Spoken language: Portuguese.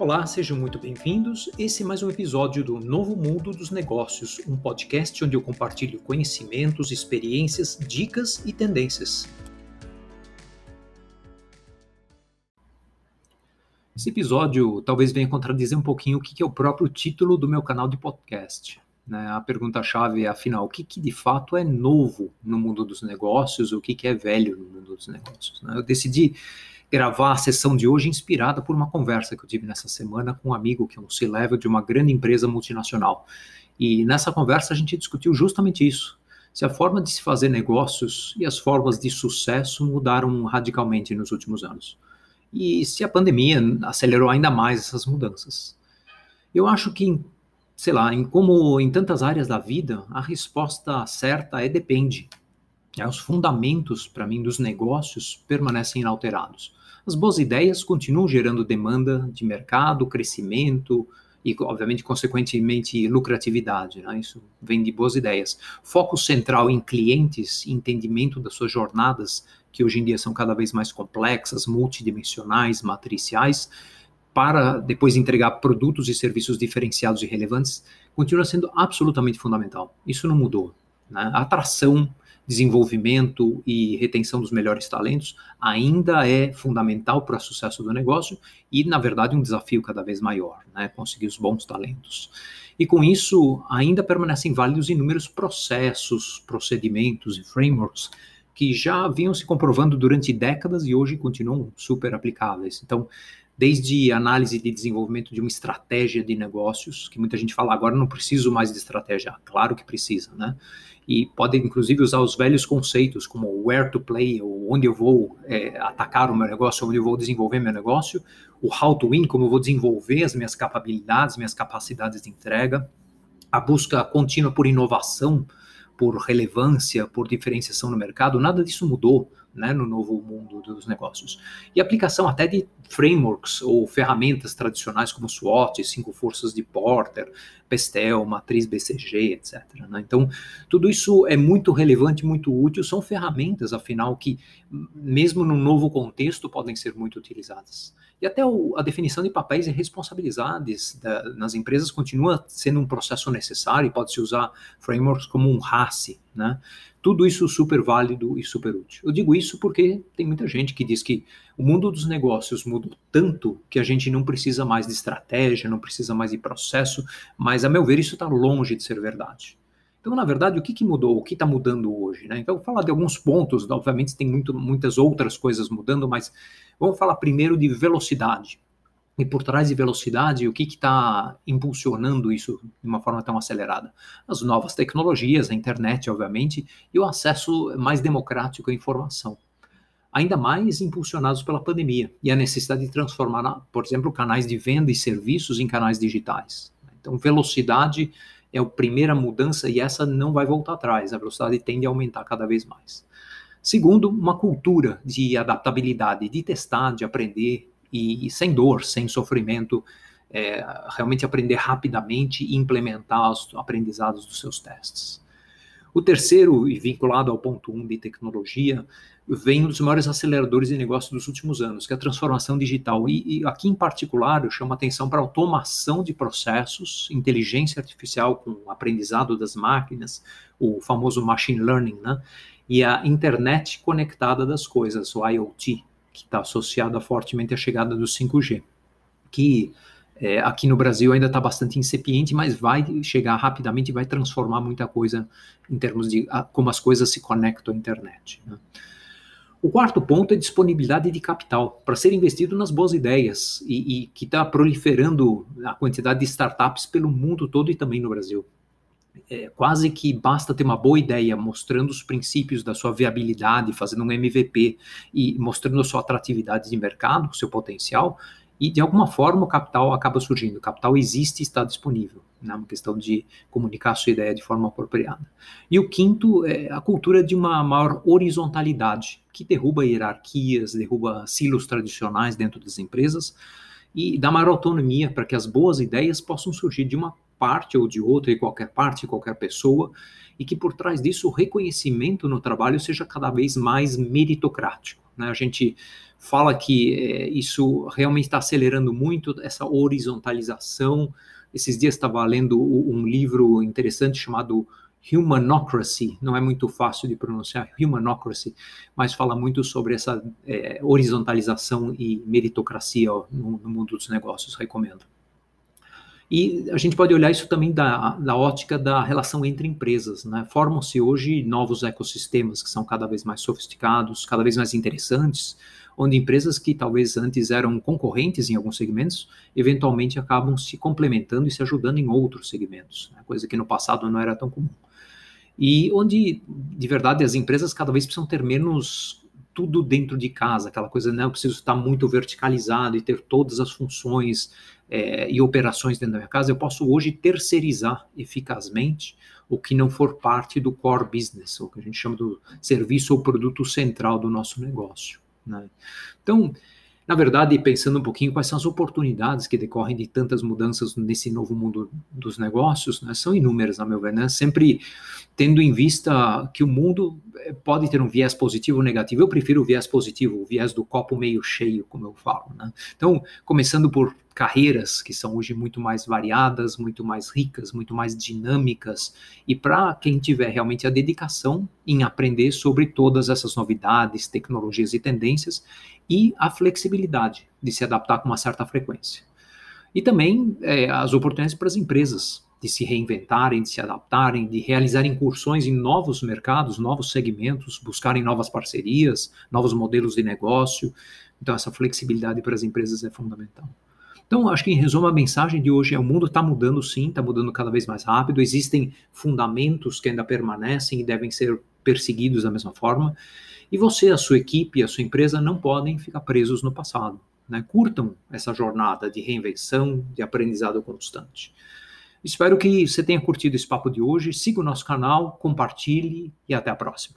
Olá, sejam muito bem-vindos. Esse é mais um episódio do Novo Mundo dos Negócios, um podcast onde eu compartilho conhecimentos, experiências, dicas e tendências. Esse episódio talvez venha contradizer um pouquinho o que é o próprio título do meu canal de podcast. Né? A pergunta-chave é, afinal, o que, que, de fato é novo no mundo dos negócios, o que, que é velho no mundo dos negócios? Né? Eu decidi gravar a sessão de hoje inspirada por uma conversa que eu tive nessa semana com um amigo que é um C-level de uma grande empresa multinacional. E nessa conversa a gente discutiu justamente isso. Se a forma de se fazer negócios e as formas de sucesso mudaram radicalmente nos últimos anos. E se a pandemia acelerou ainda mais essas mudanças. Eu acho que, sei lá, em como em tantas áreas da vida, a resposta certa é depende. É, os fundamentos, para mim, dos negócios permanecem inalterados. As boas ideias continuam gerando demanda de mercado, crescimento e, obviamente, consequentemente, lucratividade. Né? Isso vem de boas ideias. Foco central em clientes, entendimento das suas jornadas, que hoje em dia são cada vez mais complexas, multidimensionais, matriciais, para depois entregar produtos e serviços diferenciados e relevantes, continua sendo absolutamente fundamental. Isso não mudou. Né? Atração desenvolvimento e retenção dos melhores talentos ainda é fundamental para o sucesso do negócio e, na verdade, um desafio cada vez maior, né? Conseguir os bons talentos. E com isso, ainda permanecem válidos inúmeros processos, procedimentos e frameworks que já vinham se comprovando durante décadas e hoje continuam super aplicáveis. Então, desde análise de desenvolvimento de uma estratégia de negócios, que muita gente fala agora não preciso mais de estratégia, claro que precisa, né? e pode inclusive usar os velhos conceitos como where to play, ou onde eu vou é, atacar o meu negócio, onde eu vou desenvolver meu negócio, o how to win, como eu vou desenvolver as minhas capacidades, minhas capacidades de entrega, a busca contínua por inovação, por relevância, por diferenciação no mercado, nada disso mudou né, no novo mundo dos negócios. E aplicação até de frameworks ou ferramentas tradicionais como SWOT, cinco forças de Porter, Pestel, matriz BCG, etc. Né? Então, tudo isso é muito relevante, muito útil, são ferramentas, afinal, que mesmo no novo contexto podem ser muito utilizadas. E até o, a definição de papéis e responsabilidades da, nas empresas continua sendo um processo necessário e pode-se usar frameworks como um RACE, né? Tudo isso super válido e super útil. Eu digo isso porque tem muita gente que diz que o mundo dos negócios mudou tanto que a gente não precisa mais de estratégia, não precisa mais de processo, mas a meu ver isso está longe de ser verdade. Então, na verdade, o que, que mudou? O que está mudando hoje? Né? Então, vou falar de alguns pontos, obviamente tem muito, muitas outras coisas mudando, mas vamos falar primeiro de velocidade. E por trás de velocidade, o que está impulsionando isso de uma forma tão acelerada? As novas tecnologias, a internet, obviamente, e o acesso mais democrático à informação. Ainda mais impulsionados pela pandemia e a necessidade de transformar, por exemplo, canais de venda e serviços em canais digitais. Então, velocidade é a primeira mudança e essa não vai voltar atrás. A velocidade tende a aumentar cada vez mais. Segundo, uma cultura de adaptabilidade, de testar, de aprender, e, sem dor, sem sofrimento, é, realmente aprender rapidamente e implementar os aprendizados dos seus testes. O terceiro, e vinculado ao ponto 1 um de tecnologia, vem um dos maiores aceleradores de negócio dos últimos anos, que é a transformação digital. E, e aqui em particular eu chamo a atenção para a automação de processos, inteligência artificial com aprendizado das máquinas, o famoso machine learning, né? e a internet conectada das coisas, o IoT, que está associada fortemente à chegada do 5G, que é, aqui no Brasil ainda está bastante incipiente, mas vai chegar rapidamente e vai transformar muita coisa em termos de a, como as coisas se conectam à internet. Né? O quarto ponto é disponibilidade de capital para ser investido nas boas ideias e, e que está proliferando a quantidade de startups pelo mundo todo e também no Brasil é, quase que basta ter uma boa ideia, mostrando os princípios da sua viabilidade, fazendo um MVP e mostrando a sua atratividade de mercado, seu potencial, e de alguma forma o capital acaba surgindo. O capital existe e está disponível, né? uma questão de comunicar a sua ideia de forma apropriada. E o quinto é a cultura de uma maior horizontalidade, que derruba hierarquias, derruba silos tradicionais dentro das empresas e dá maior autonomia para que as boas ideias possam surgir de uma parte ou de outra, de qualquer parte, qualquer pessoa, e que por trás disso o reconhecimento no trabalho seja cada vez mais meritocrático. Né? A gente fala que é, isso realmente está acelerando muito essa horizontalização. Esses dias estava lendo um livro interessante chamado Humanocracy, não é muito fácil de pronunciar Humanocracy, mas fala muito sobre essa é, horizontalização e meritocracia ó, no, no, mundo dos negócios, recomendo. E a gente pode olhar isso também da, da ótica da relação entre empresas. Né? Formam-se hoje novos ecossistemas que são cada vez mais sofisticados, cada vez mais interessantes, onde empresas que talvez antes eram concorrentes em alguns segmentos, eventualmente acabam se complementando e se ajudando em outros segmentos, né? coisa que no passado não era tão comum. E onde, de verdade, as empresas cada vez precisam ter menos tudo dentro de casa, aquela coisa, né? Eu preciso estar muito verticalizado e ter todas as funções é, e operações dentro da minha casa. Eu posso hoje terceirizar eficazmente o que não for parte do core business, o que a gente chama do serviço ou produto central do nosso negócio. Né? Então, na verdade, pensando um pouquinho quais são as oportunidades que decorrem de tantas mudanças nesse novo mundo dos negócios, né, são inúmeras, a meu ver, né? sempre tendo em vista que o mundo eh, pode ter um viés positivo ou negativo. Eu prefiro o viés positivo, o viés do copo meio cheio, como eu falo. Né? Então, começando por carreiras que são hoje muito mais variadas, muito mais ricas, muito mais dinâmicas, e para quem tiver realmente a dedicação em aprender sobre todas essas novidades, tecnologias e tendências, e a flexibilidade de se adaptar com uma certa frequência. E também é, as oportunidades para as empresas de se reinventarem, de se adaptarem, de realizar incursões em novos mercados, novos segmentos, buscarem novas parcerias, novos modelos de negócio. Então, essa flexibilidade para as empresas é fundamental. Então, acho que em resumo, a mensagem de hoje é: o mundo está mudando sim, está mudando cada vez mais rápido, existem fundamentos que ainda permanecem e devem ser perseguidos da mesma forma. E você, a sua equipe, a sua empresa não podem ficar presos no passado. Né? Curtam essa jornada de reinvenção, de aprendizado constante. Espero que você tenha curtido esse papo de hoje. Siga o nosso canal, compartilhe e até a próxima.